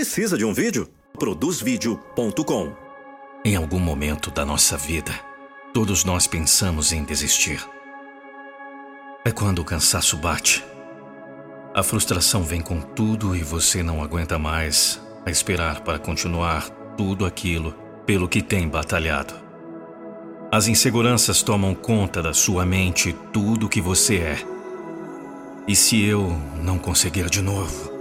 Precisa de um vídeo? Produzvideo.com. Em algum momento da nossa vida, todos nós pensamos em desistir. É quando o cansaço bate. A frustração vem com tudo e você não aguenta mais a esperar para continuar tudo aquilo pelo que tem batalhado. As inseguranças tomam conta da sua mente tudo o que você é. E se eu não conseguir de novo?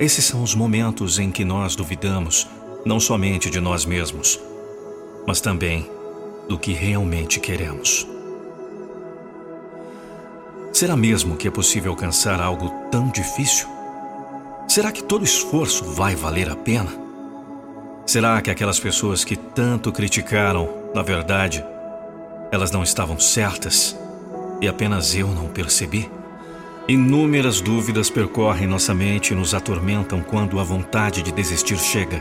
Esses são os momentos em que nós duvidamos não somente de nós mesmos, mas também do que realmente queremos. Será mesmo que é possível alcançar algo tão difícil? Será que todo esforço vai valer a pena? Será que aquelas pessoas que tanto criticaram, na verdade, elas não estavam certas e apenas eu não percebi? Inúmeras dúvidas percorrem nossa mente e nos atormentam quando a vontade de desistir chega,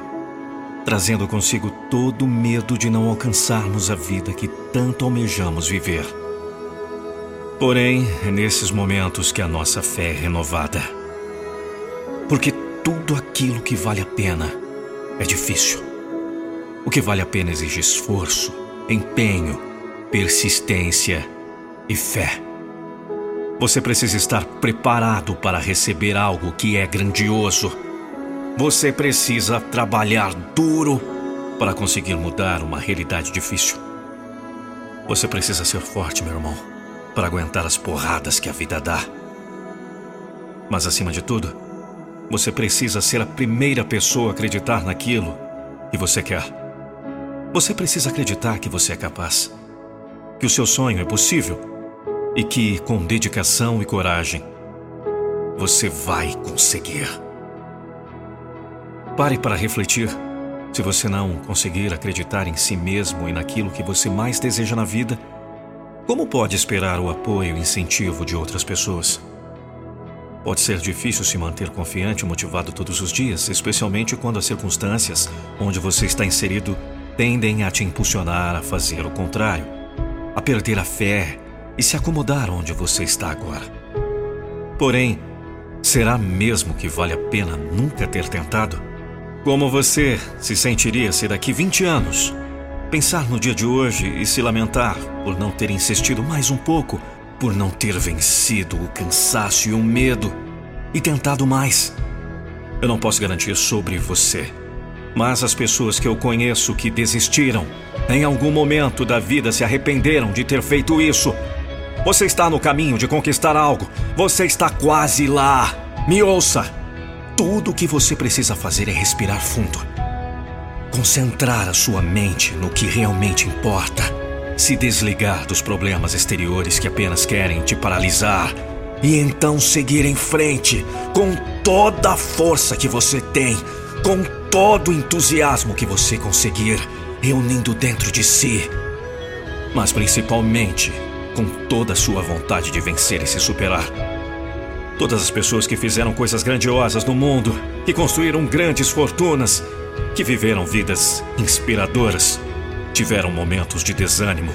trazendo consigo todo o medo de não alcançarmos a vida que tanto almejamos viver. Porém, é nesses momentos que a nossa fé é renovada. Porque tudo aquilo que vale a pena é difícil. O que vale a pena exige esforço, empenho, persistência e fé. Você precisa estar preparado para receber algo que é grandioso. Você precisa trabalhar duro para conseguir mudar uma realidade difícil. Você precisa ser forte, meu irmão, para aguentar as porradas que a vida dá. Mas acima de tudo, você precisa ser a primeira pessoa a acreditar naquilo que você quer. Você precisa acreditar que você é capaz, que o seu sonho é possível e que, com dedicação e coragem, você vai conseguir. Pare para refletir. Se você não conseguir acreditar em si mesmo e naquilo que você mais deseja na vida, como pode esperar o apoio e incentivo de outras pessoas? Pode ser difícil se manter confiante e motivado todos os dias, especialmente quando as circunstâncias onde você está inserido tendem a te impulsionar a fazer o contrário, a perder a fé e se acomodar onde você está agora. Porém, será mesmo que vale a pena nunca ter tentado? Como você se sentiria se daqui 20 anos pensar no dia de hoje e se lamentar por não ter insistido mais um pouco, por não ter vencido o cansaço e o medo e tentado mais? Eu não posso garantir sobre você, mas as pessoas que eu conheço que desistiram, em algum momento da vida se arrependeram de ter feito isso você está no caminho de conquistar algo. Você está quase lá. Me ouça. Tudo o que você precisa fazer é respirar fundo. Concentrar a sua mente no que realmente importa. Se desligar dos problemas exteriores que apenas querem te paralisar. E então seguir em frente com toda a força que você tem, com todo o entusiasmo que você conseguir, reunindo dentro de si. Mas principalmente com toda a sua vontade de vencer e se superar. Todas as pessoas que fizeram coisas grandiosas no mundo, que construíram grandes fortunas, que viveram vidas inspiradoras, tiveram momentos de desânimo,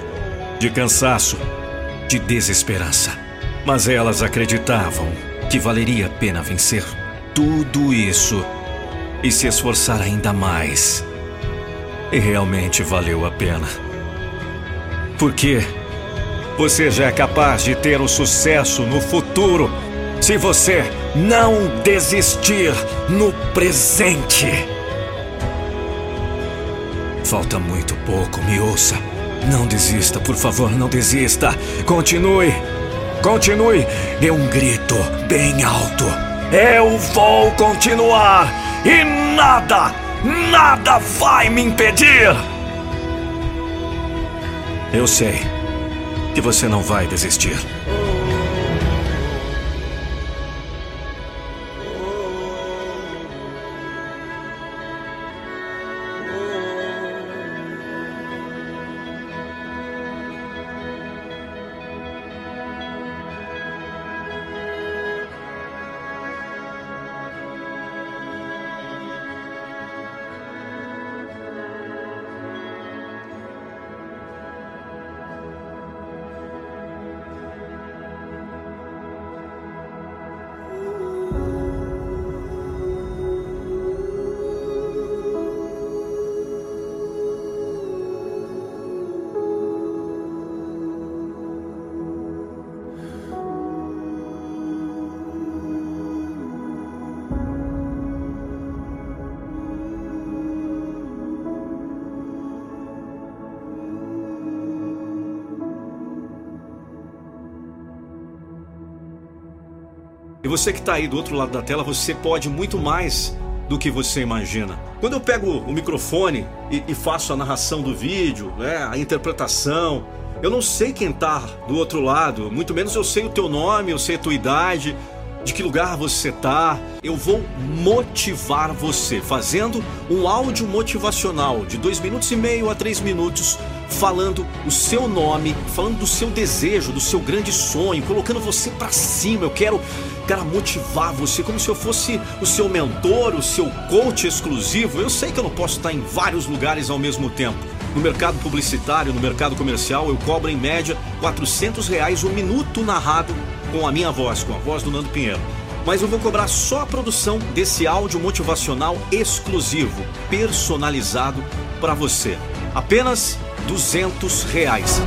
de cansaço, de desesperança. Mas elas acreditavam que valeria a pena vencer tudo isso e se esforçar ainda mais. E realmente valeu a pena. Porque você já é capaz de ter o sucesso no futuro se você não desistir no presente. Falta muito pouco, me ouça. Não desista, por favor, não desista. Continue. Continue. É um grito bem alto. Eu vou continuar e nada, nada vai me impedir. Eu sei que você não vai desistir. Você que está aí do outro lado da tela, você pode muito mais do que você imagina. Quando eu pego o microfone e, e faço a narração do vídeo, né, a interpretação, eu não sei quem está do outro lado, muito menos eu sei o teu nome, eu sei a tua idade, de que lugar você está. Eu vou motivar você fazendo um áudio motivacional de dois minutos e meio a três minutos, falando o seu nome, falando do seu desejo, do seu grande sonho, colocando você para cima. Eu quero, quero motivar você como se eu fosse o seu mentor, o seu coach exclusivo. Eu sei que eu não posso estar em vários lugares ao mesmo tempo. No mercado publicitário, no mercado comercial, eu cobro em média 400 reais o um minuto narrado com a minha voz, com a voz do Nando Pinheiro. Mas eu vou cobrar só a produção desse áudio motivacional exclusivo, personalizado para você. Apenas 200 reais.